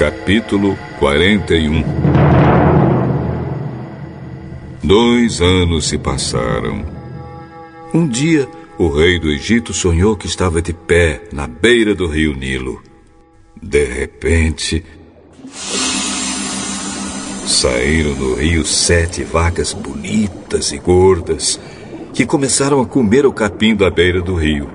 Capítulo 41 Dois anos se passaram. Um dia, o rei do Egito sonhou que estava de pé na beira do rio Nilo. De repente, saíram do rio sete vacas bonitas e gordas que começaram a comer o capim da beira do rio.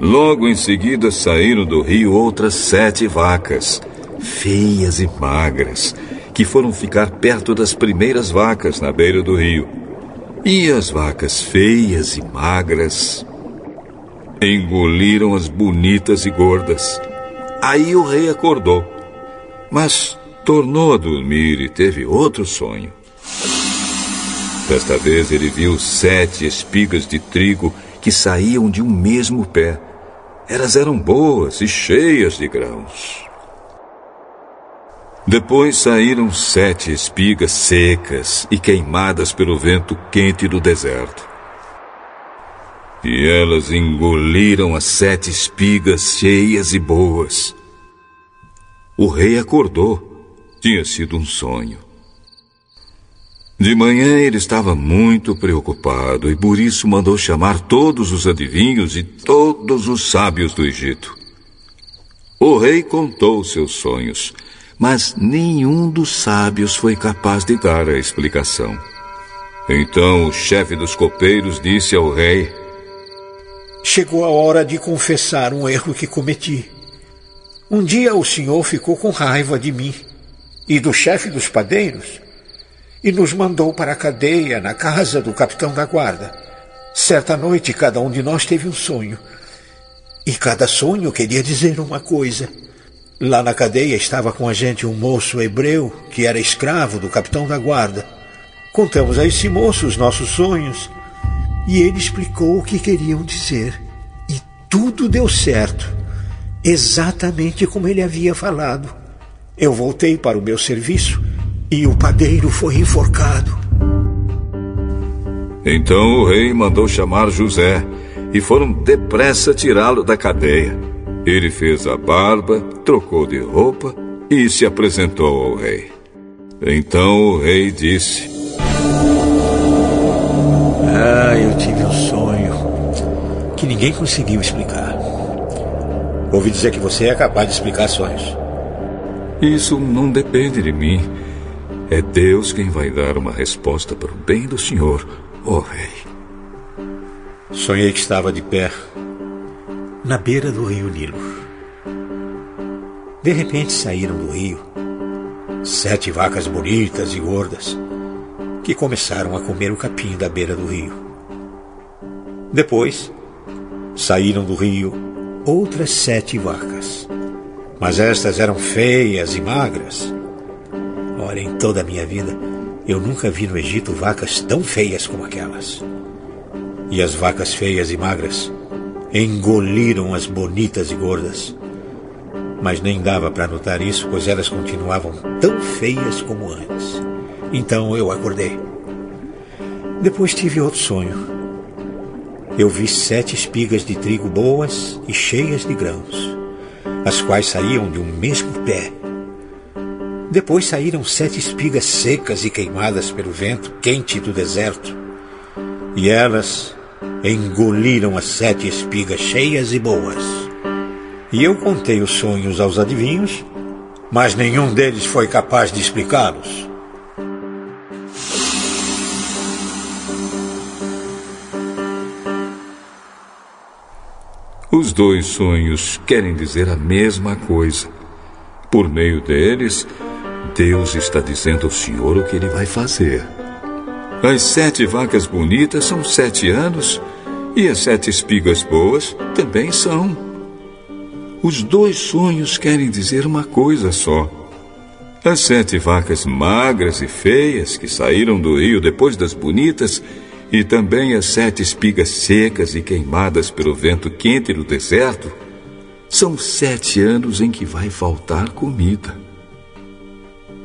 Logo em seguida saíram do rio outras sete vacas, feias e magras, que foram ficar perto das primeiras vacas na beira do rio. E as vacas feias e magras engoliram as bonitas e gordas. Aí o rei acordou, mas tornou a dormir e teve outro sonho. Desta vez ele viu sete espigas de trigo que saíam de um mesmo pé. Elas eram boas e cheias de grãos. Depois saíram sete espigas secas e queimadas pelo vento quente do deserto. E elas engoliram as sete espigas cheias e boas. O rei acordou. Tinha sido um sonho. De manhã ele estava muito preocupado e por isso mandou chamar todos os adivinhos e todos os sábios do Egito. O rei contou seus sonhos mas nenhum dos sábios foi capaz de dar a explicação. Então o chefe dos copeiros disse ao rei: Chegou a hora de confessar um erro que cometi. Um dia o senhor ficou com raiva de mim e do chefe dos padeiros e nos mandou para a cadeia na casa do capitão da guarda. Certa noite, cada um de nós teve um sonho. E cada sonho queria dizer uma coisa. Lá na cadeia estava com a gente um moço hebreu que era escravo do capitão da guarda. Contamos a esse moço os nossos sonhos e ele explicou o que queriam dizer. E tudo deu certo, exatamente como ele havia falado. Eu voltei para o meu serviço e o padeiro foi enforcado. Então o rei mandou chamar José e foram depressa tirá-lo da cadeia. Ele fez a barba, trocou de roupa e se apresentou ao rei. Então o rei disse: Ah, eu tive um sonho que ninguém conseguiu explicar. Ouvi dizer que você é capaz de explicar sonhos. Isso não depende de mim. É Deus quem vai dar uma resposta para o bem do senhor, ó oh rei. Sonhei que estava de pé na beira do rio Nilo. De repente saíram do rio sete vacas bonitas e gordas que começaram a comer o capim da beira do rio. Depois saíram do rio outras sete vacas, mas estas eram feias e magras. Olha, em toda a minha vida, eu nunca vi no Egito vacas tão feias como aquelas. E as vacas feias e magras engoliram as bonitas e gordas. Mas nem dava para notar isso, pois elas continuavam tão feias como antes. Então eu acordei. Depois tive outro sonho. Eu vi sete espigas de trigo boas e cheias de grãos, as quais saíam de um mesmo pé. Depois saíram sete espigas secas e queimadas pelo vento quente do deserto, e elas engoliram as sete espigas cheias e boas. E eu contei os sonhos aos adivinhos, mas nenhum deles foi capaz de explicá-los. Os dois sonhos querem dizer a mesma coisa. Por meio deles, Deus está dizendo ao Senhor o que ele vai fazer. As sete vacas bonitas são sete anos e as sete espigas boas também são. Os dois sonhos querem dizer uma coisa só. As sete vacas magras e feias que saíram do rio depois das bonitas, e também as sete espigas secas e queimadas pelo vento quente do deserto, são sete anos em que vai faltar comida.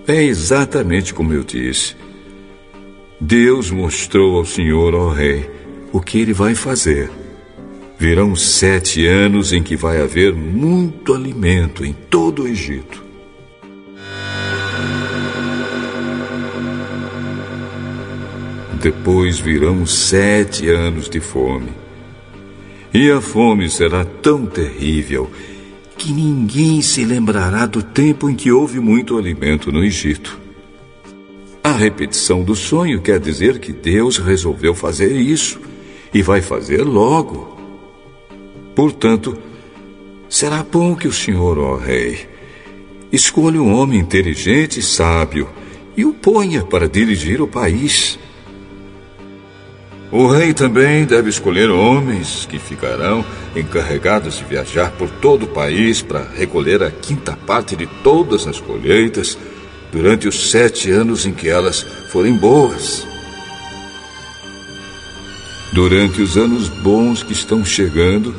É exatamente como eu disse. Deus mostrou ao Senhor, ó Rei, o que ele vai fazer. Virão sete anos em que vai haver muito alimento em todo o Egito. Depois virão sete anos de fome. E a fome será tão terrível que ninguém se lembrará do tempo em que houve muito alimento no Egito. Repetição do sonho quer dizer que Deus resolveu fazer isso e vai fazer logo. Portanto, será bom que o Senhor, ó Rei, escolha um homem inteligente e sábio e o ponha para dirigir o país. O rei também deve escolher homens que ficarão encarregados de viajar por todo o país para recolher a quinta parte de todas as colheitas durante os sete anos em que elas forem boas. Durante os anos bons que estão chegando,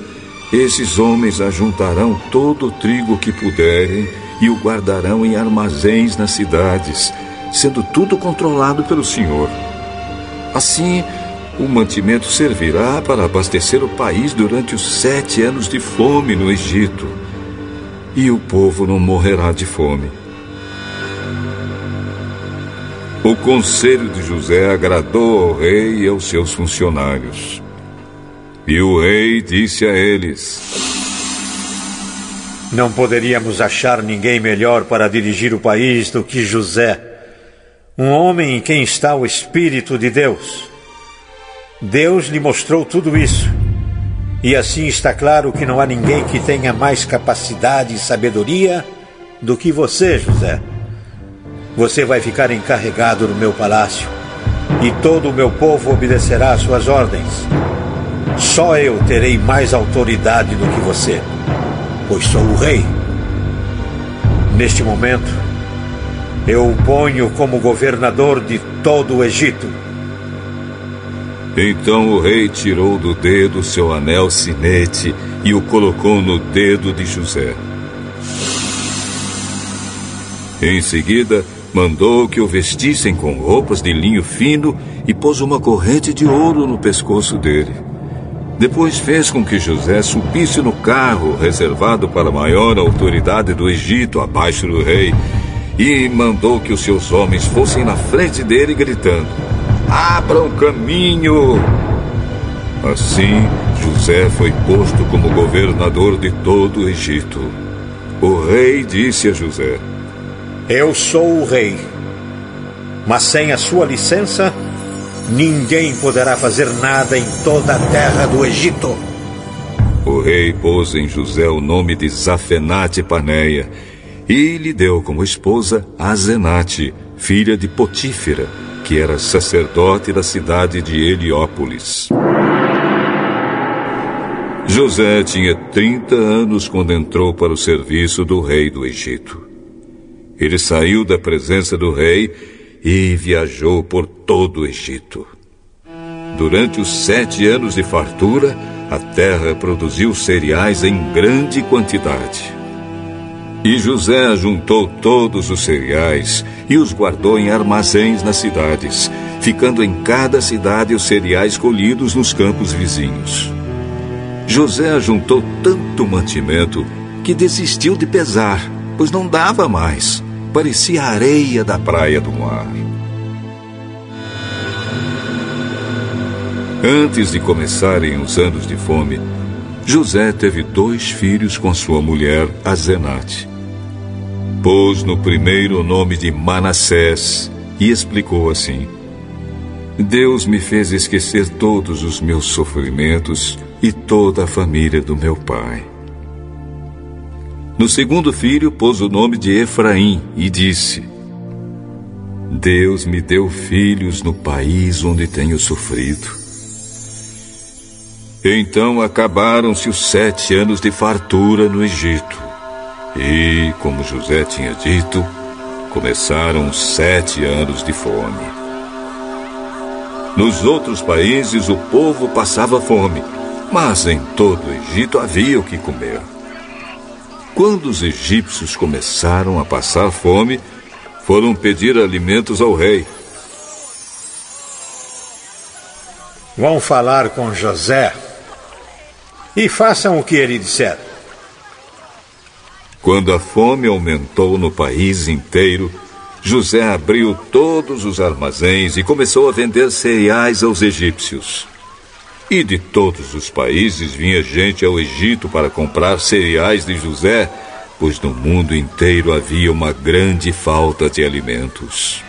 esses homens ajuntarão todo o trigo que puderem e o guardarão em armazéns nas cidades, sendo tudo controlado pelo Senhor. Assim, o mantimento servirá para abastecer o país durante os sete anos de fome no Egito. E o povo não morrerá de fome. O conselho de José agradou ao rei e aos seus funcionários. E o rei disse a eles: Não poderíamos achar ninguém melhor para dirigir o país do que José, um homem em quem está o Espírito de Deus. Deus lhe mostrou tudo isso. E assim está claro que não há ninguém que tenha mais capacidade e sabedoria do que você, José. Você vai ficar encarregado no meu palácio e todo o meu povo obedecerá às suas ordens. Só eu terei mais autoridade do que você, pois sou o rei. Neste momento, eu o ponho como governador de todo o Egito. Então o rei tirou do dedo seu anel sinete e o colocou no dedo de José. Em seguida, mandou que o vestissem com roupas de linho fino e pôs uma corrente de ouro no pescoço dele. Depois fez com que José subisse no carro reservado para a maior autoridade do Egito, abaixo do rei, e mandou que os seus homens fossem na frente dele, gritando: Abram caminho! Assim, José foi posto como governador de todo o Egito. O rei disse a José: Eu sou o rei, mas sem a sua licença, Ninguém poderá fazer nada em toda a terra do Egito. O rei pôs em José o nome de Zafenate Paneia e lhe deu como esposa Azenate, filha de Potífera, que era sacerdote da cidade de Heliópolis. José tinha 30 anos quando entrou para o serviço do rei do Egito. Ele saiu da presença do rei e viajou por todo o Egito. Durante os sete anos de fartura, a terra produziu cereais em grande quantidade. E José ajuntou todos os cereais e os guardou em armazéns nas cidades, ficando em cada cidade os cereais colhidos nos campos vizinhos. José ajuntou tanto mantimento que desistiu de pesar, pois não dava mais parecia areia da praia do mar. Antes de começarem os anos de fome, José teve dois filhos com sua mulher, Azenate. Pôs no primeiro o nome de Manassés e explicou assim: Deus me fez esquecer todos os meus sofrimentos e toda a família do meu pai. No segundo filho, pôs o nome de Efraim e disse: Deus me deu filhos no país onde tenho sofrido. Então acabaram-se os sete anos de fartura no Egito. E, como José tinha dito, começaram os sete anos de fome. Nos outros países o povo passava fome, mas em todo o Egito havia o que comer. Quando os egípcios começaram a passar fome, foram pedir alimentos ao rei. Vão falar com José e façam o que ele disser. Quando a fome aumentou no país inteiro, José abriu todos os armazéns e começou a vender cereais aos egípcios. E de todos os países vinha gente ao Egito para comprar cereais de José, pois no mundo inteiro havia uma grande falta de alimentos.